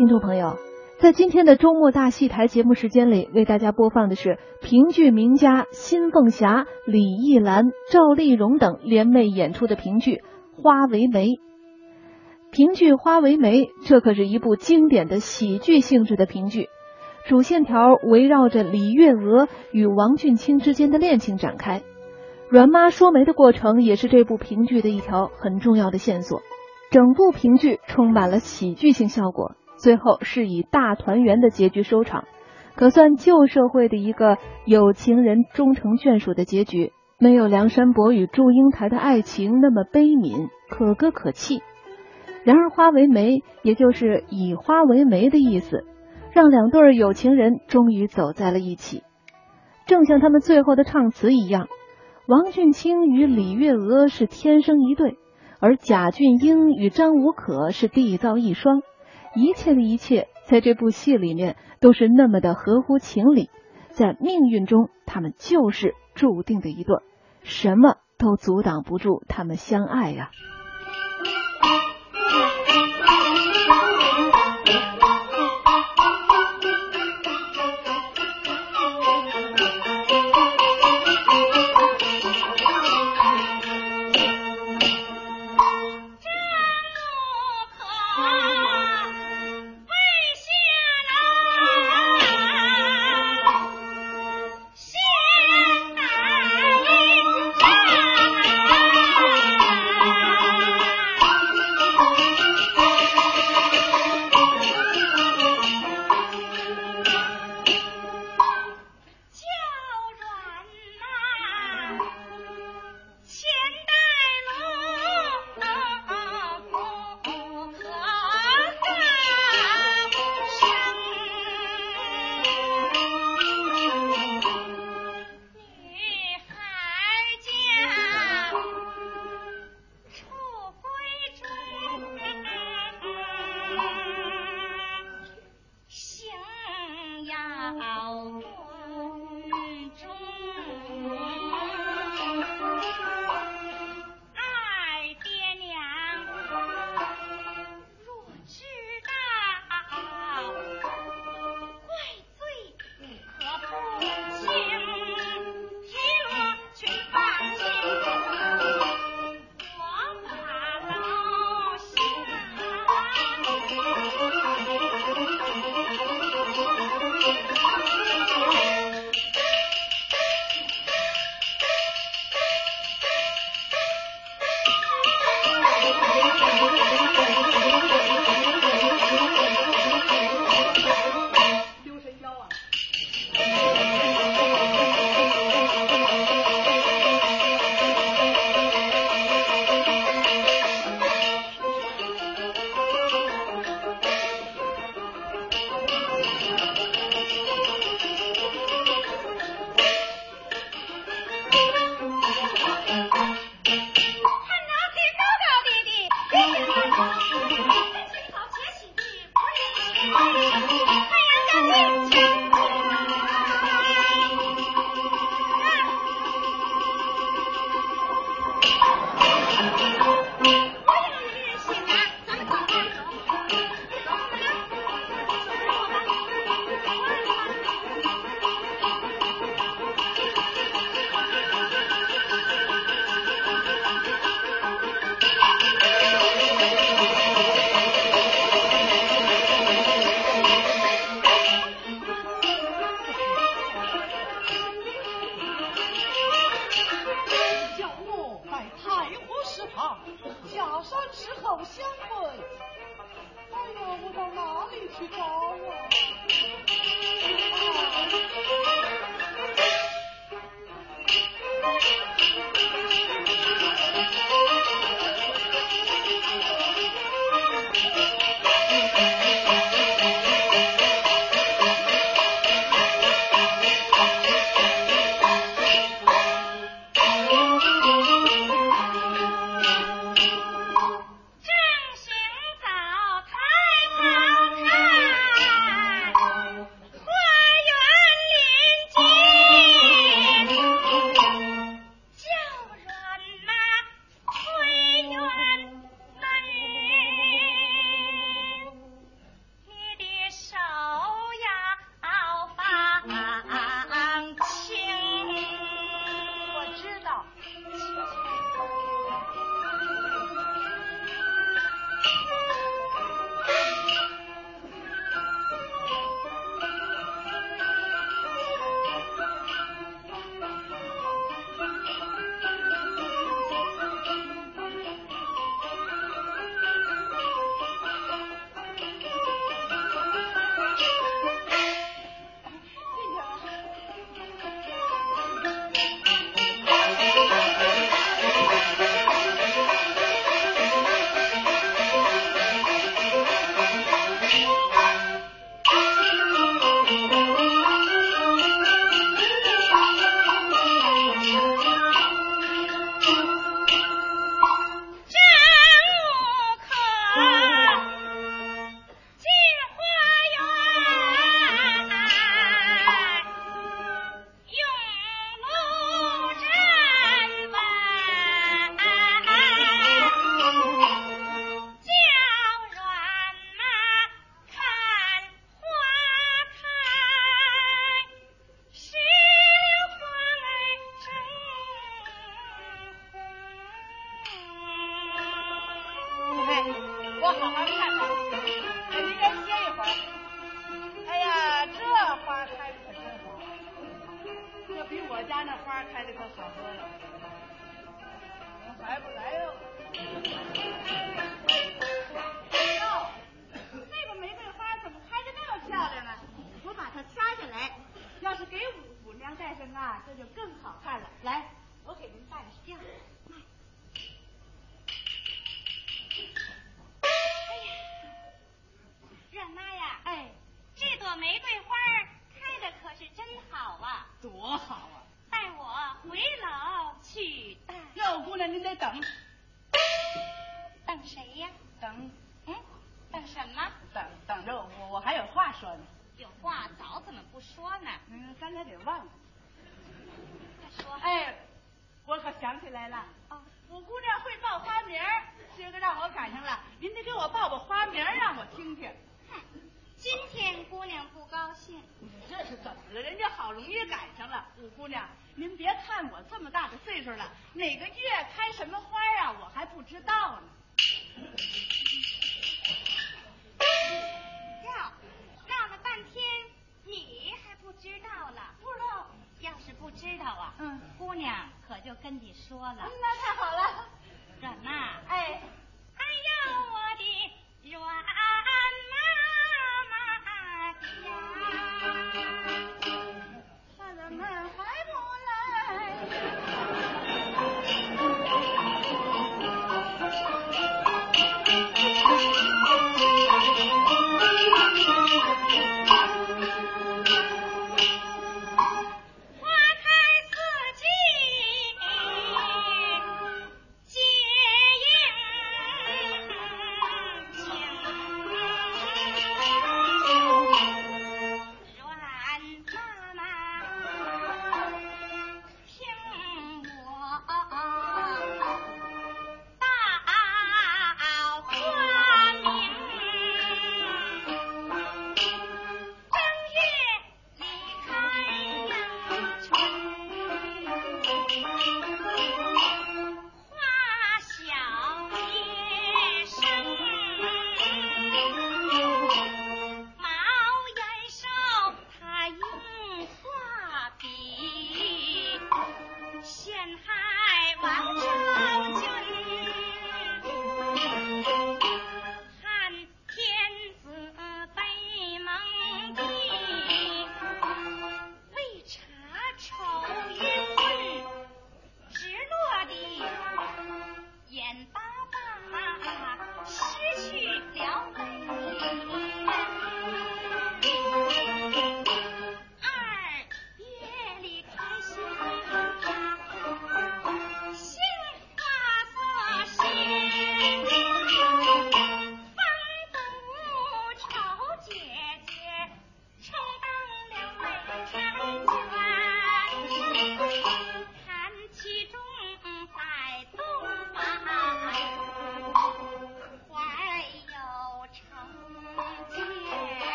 听众朋友，在今天的周末大戏台节目时间里，为大家播放的是评剧名家辛凤霞、李艺兰、赵丽蓉等联袂演出的评剧《花为媒》。评剧《花为媒》，这可是一部经典的喜剧性质的评剧，主线条围绕着李月娥与王俊卿之间的恋情展开。阮妈说媒的过程也是这部评剧的一条很重要的线索。整部评剧充满了喜剧性效果，最后是以大团圆的结局收场，可算旧社会的一个有情人终成眷属的结局。没有梁山伯与祝英台的爱情那么悲悯，可歌可泣。然而，花为媒，也就是以花为媒的意思，让两对有情人终于走在了一起，正像他们最后的唱词一样。王俊卿与李月娥是天生一对，而贾俊英与张无可是缔造一双。一切的一切，在这部戏里面都是那么的合乎情理。在命运中，他们就是注定的一对，什么都阻挡不住他们相爱呀。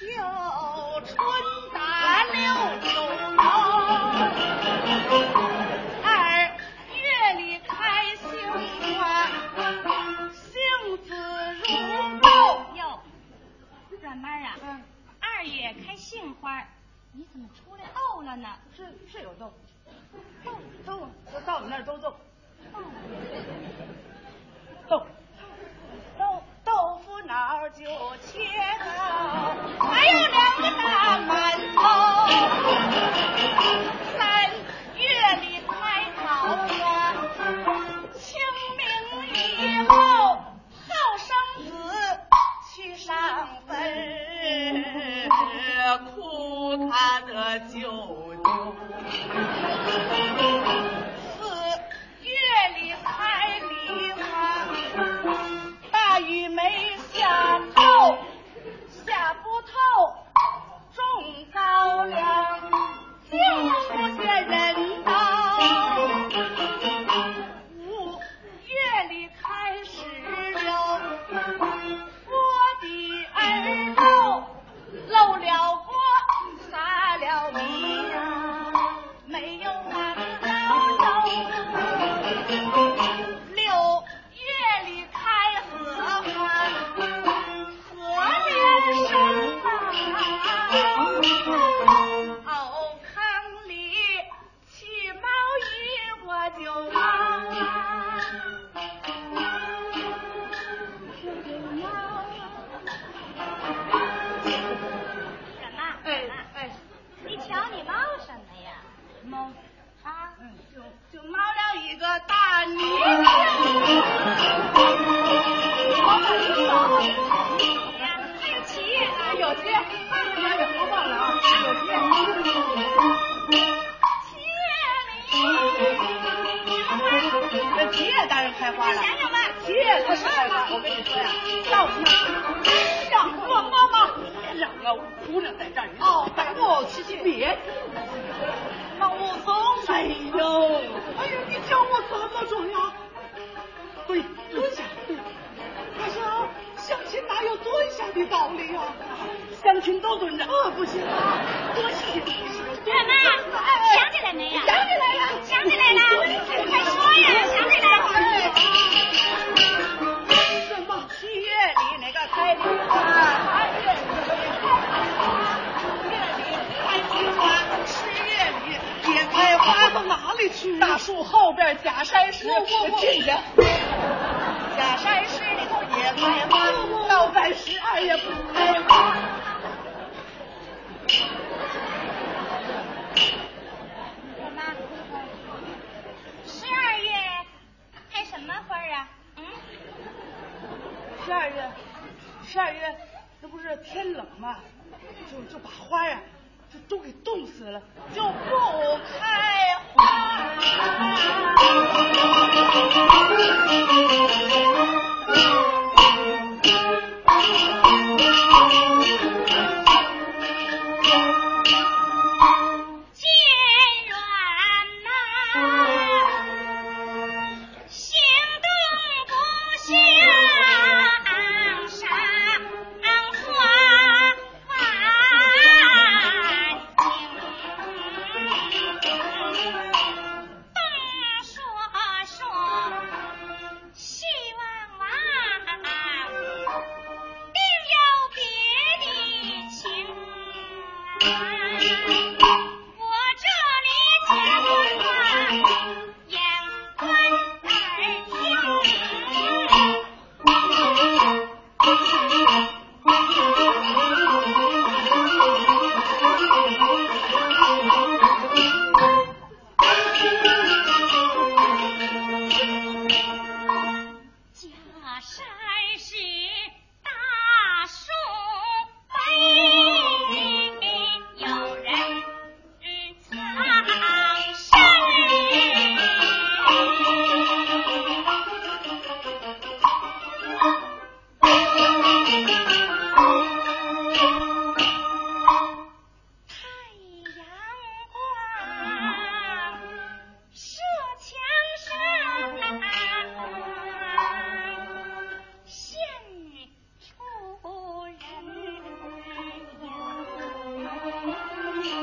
又春打六九楼，二月里开杏花，杏子如豆。哟，转慢啊，二月开杏花，你怎么出来豆了呢？是是有豆，豆豆，到我们那儿都豆。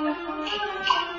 Thank you.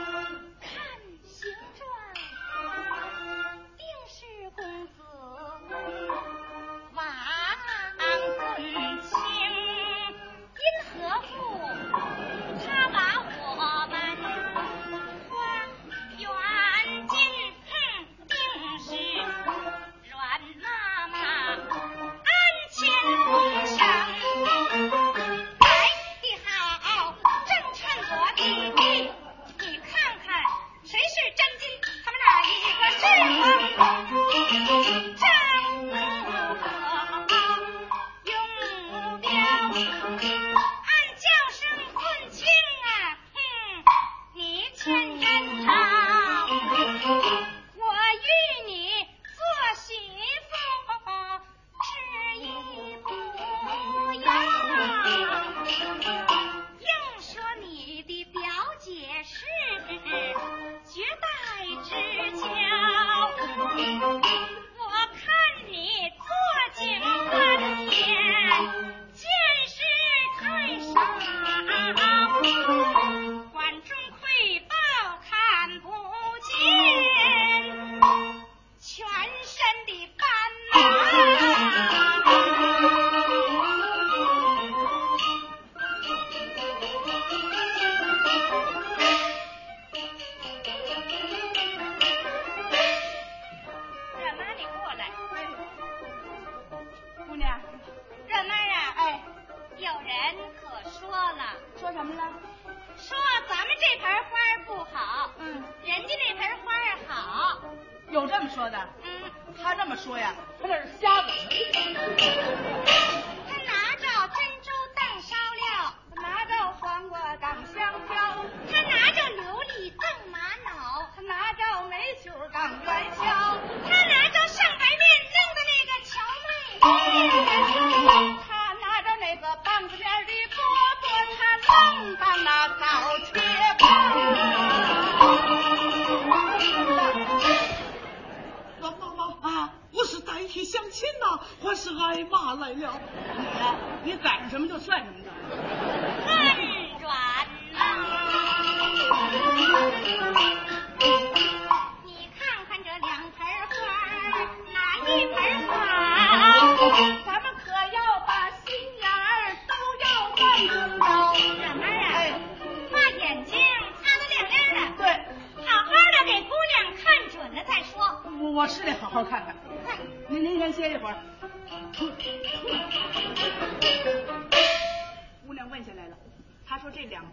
人可说了，说什么了？说咱们这盆花不好，嗯，人家那盆花好。有这么说的？嗯，他这么说呀，他那是瞎子。挨骂来了？你，你赶上什么就算什么的。很软呐。你看看这两盆花，哪一盆好？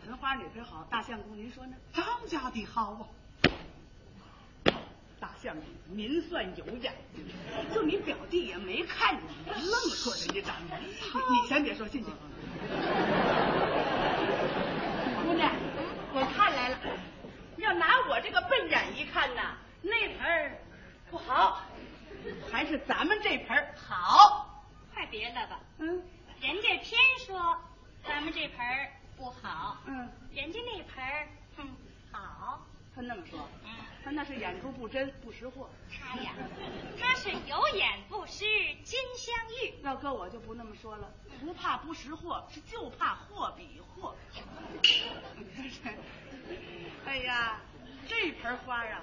盆花哪盆好？大相公您说呢？张家的好啊！大相公，您算有眼睛，就你表弟也没看你，愣说人家长得。你你先别说，进去。姑娘，我看来了，要拿我这个笨眼一看呐，那盆儿不好，还是咱们这盆儿好。快别了吧，嗯人家偏说咱们这盆儿不好，嗯，人家那盆儿哼好。他那么说，嗯，他那是眼珠不真，不识货。他呀，他是有眼不识金镶玉。要搁我就不那么说了，不怕不识货，是就怕货比货。哎呀，这盆花啊，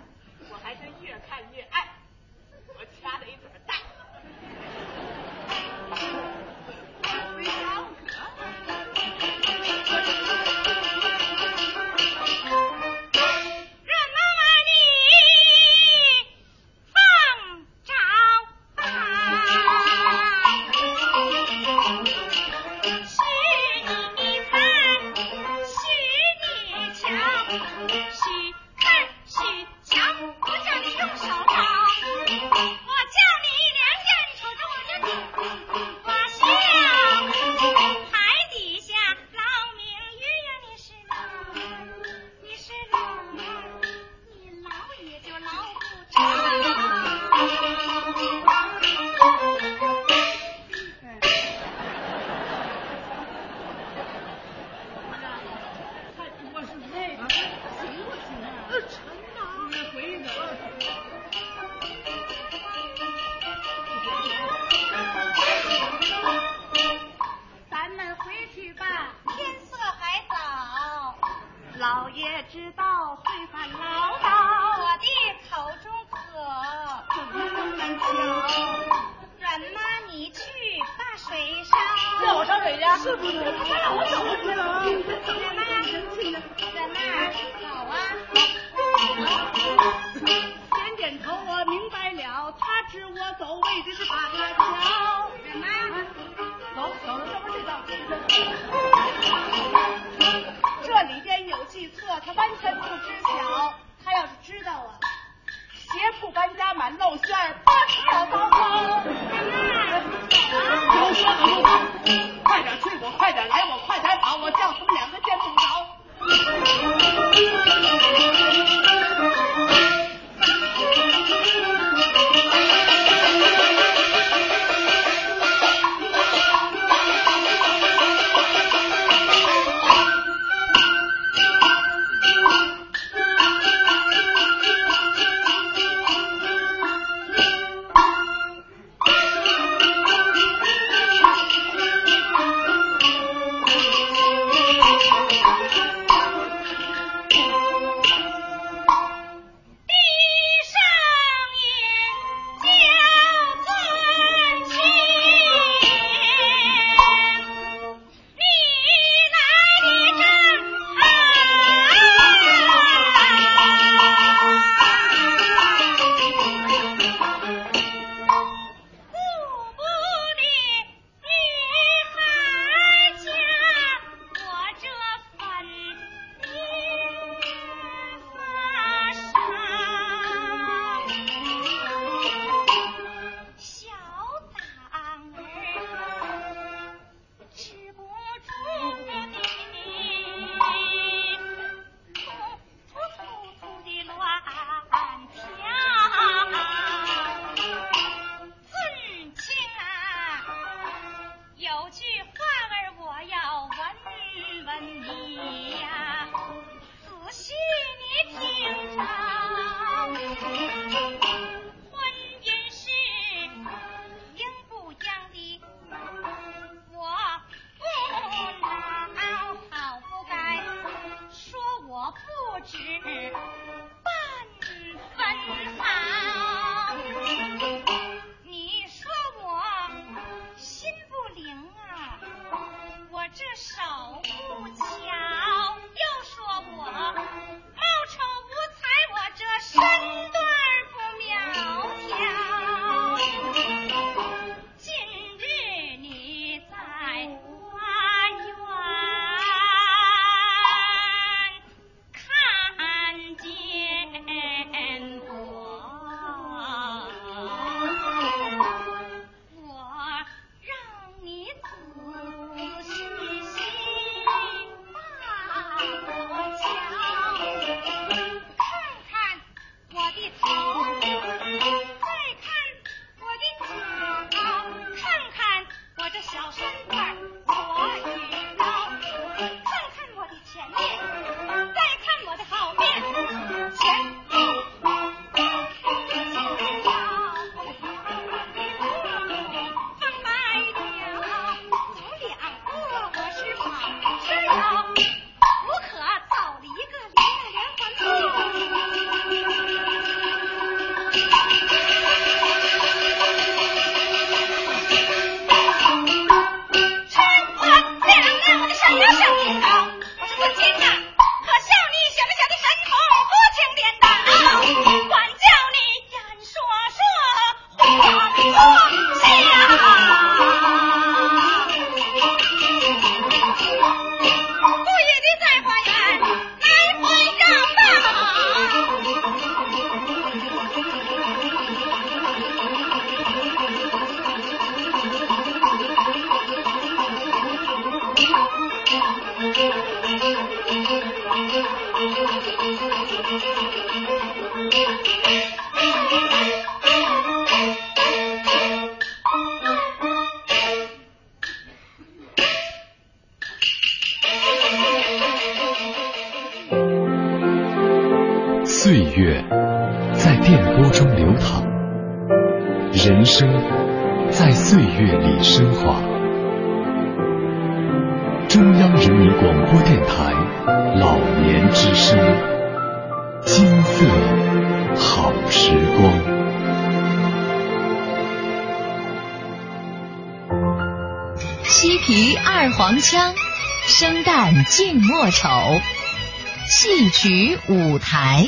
我还真越看越爱，我掐的一嘴大。老爷知道会犯唠叨，我的口中渴，怎么那么巧？阮妈你去把水烧。让我烧水去？是不是？他让我走去了。阮妈，阮妈，好啊。点点头，我明白了，他知我走为的是把个桥。阮妈，走走了，这不是这道。他完全不知晓。他要是知道啊，鞋铺搬家满漏馅儿，八条糟糕。有说有跑，快点去，我快点来，我快点跑，我叫他们两个见不着。皮二黄腔生旦净末丑戏曲舞台。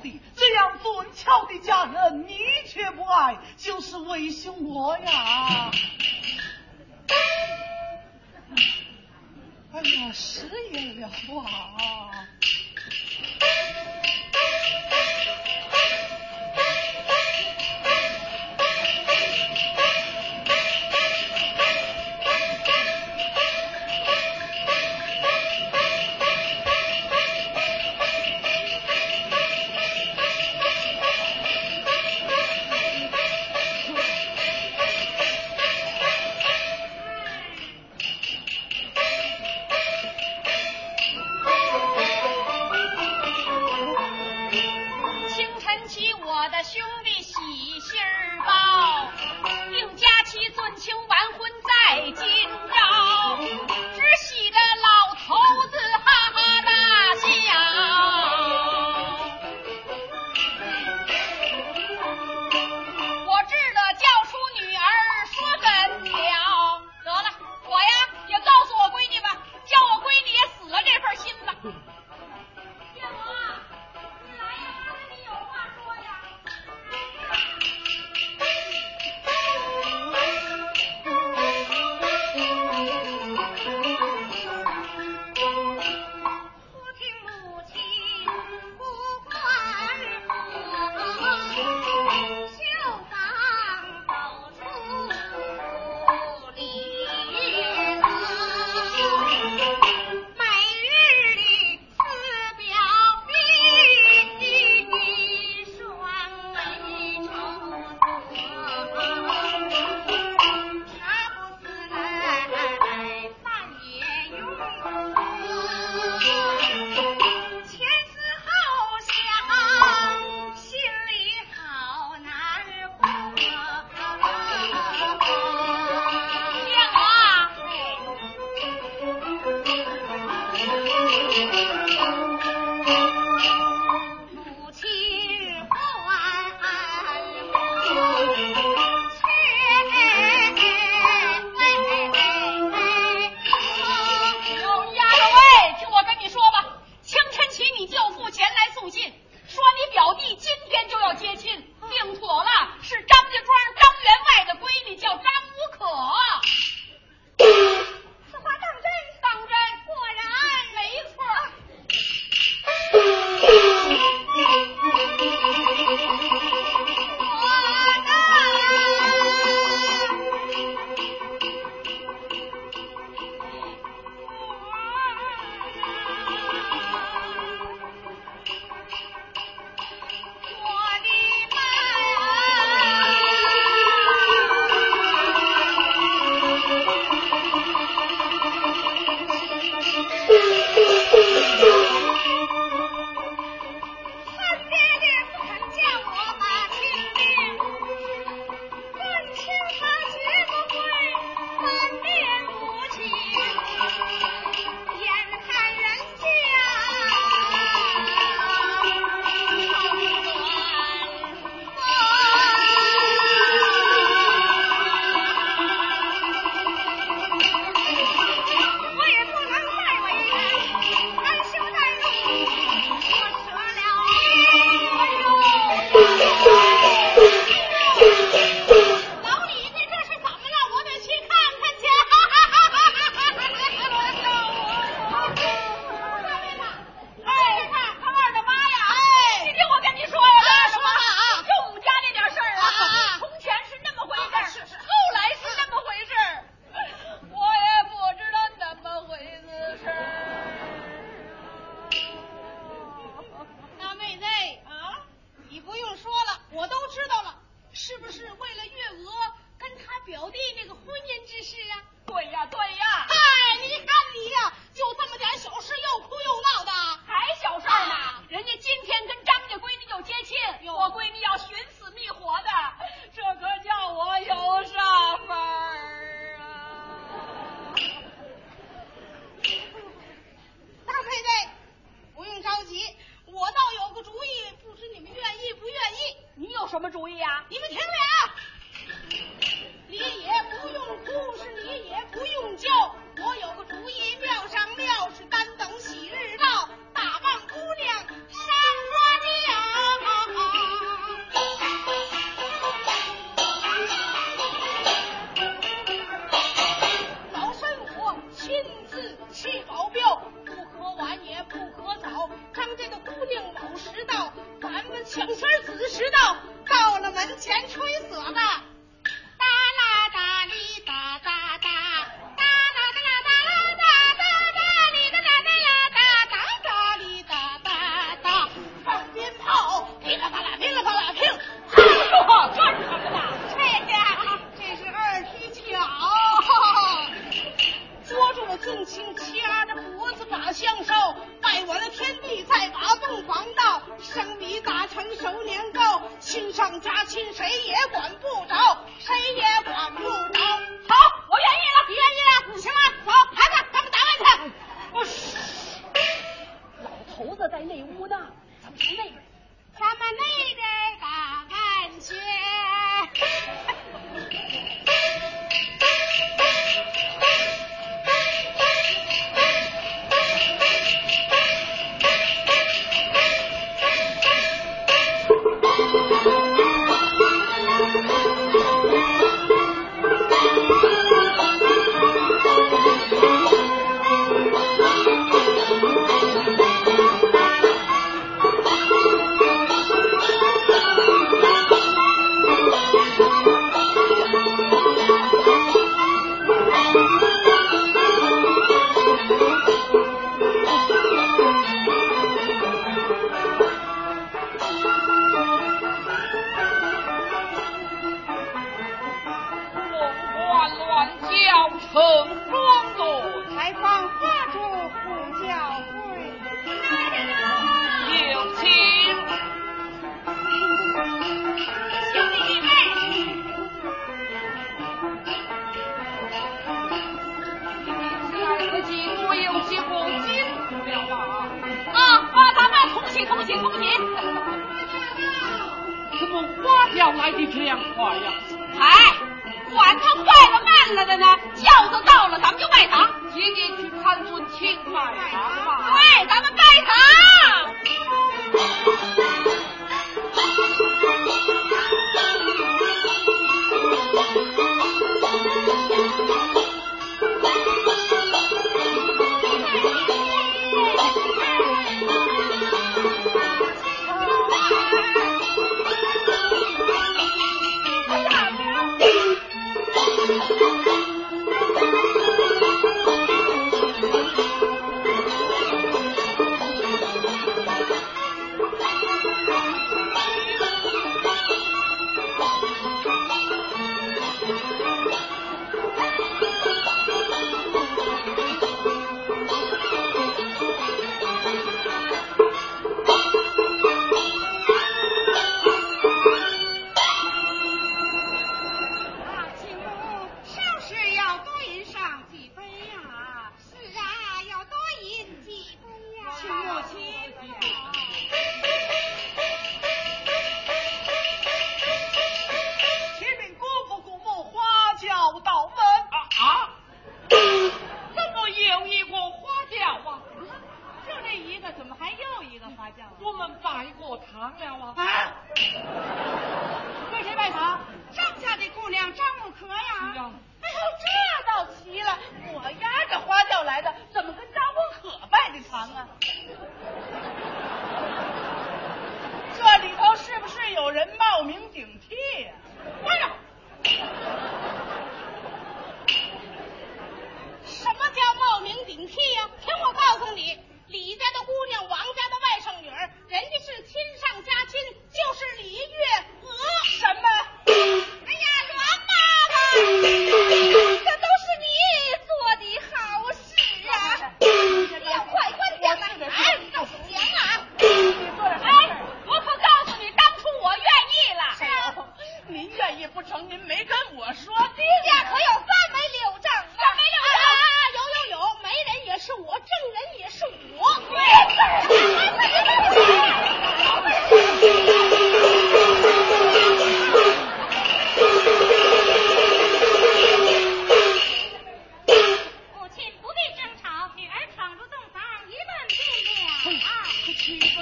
这样俊俏的佳人，你却不爱，就是为兄我呀！哎呀，失言了啊！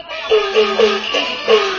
para...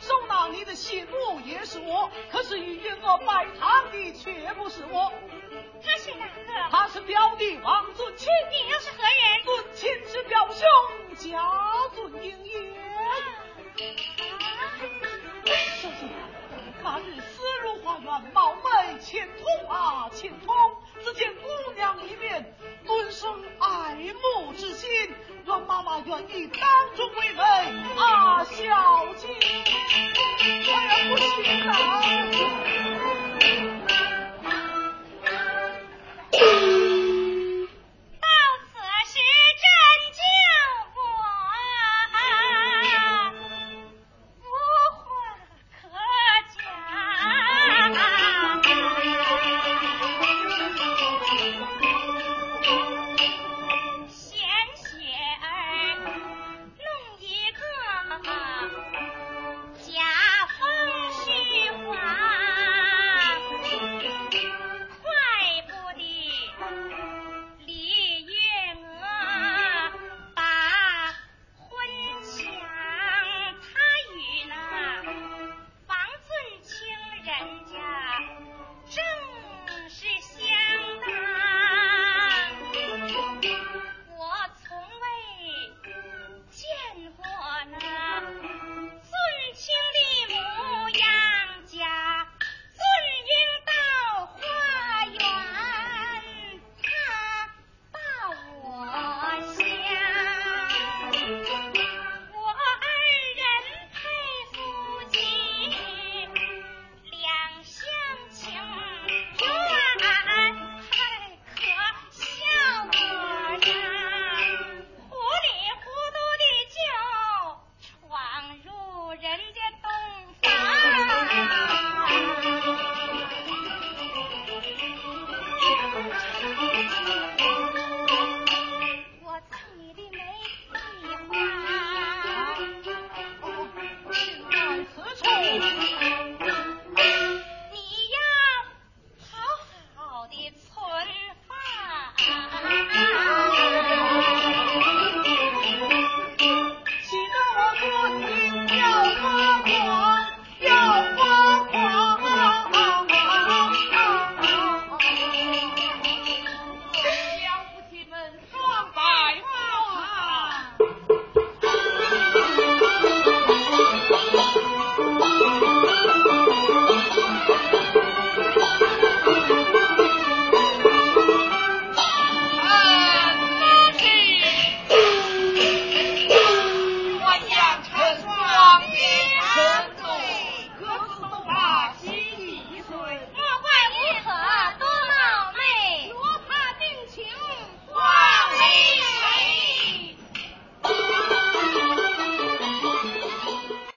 收纳你的信物也是我。可是与月娥拜堂的却不是我。他是哪个？他是表弟王尊亲你又是何人尊亲之表兄贾尊英也啊。小姐那日思如花园貌美且通啊且通只见姑娘一面顿生爱慕之心。愿妈妈愿意当众为媒啊，小姐，我也不行了。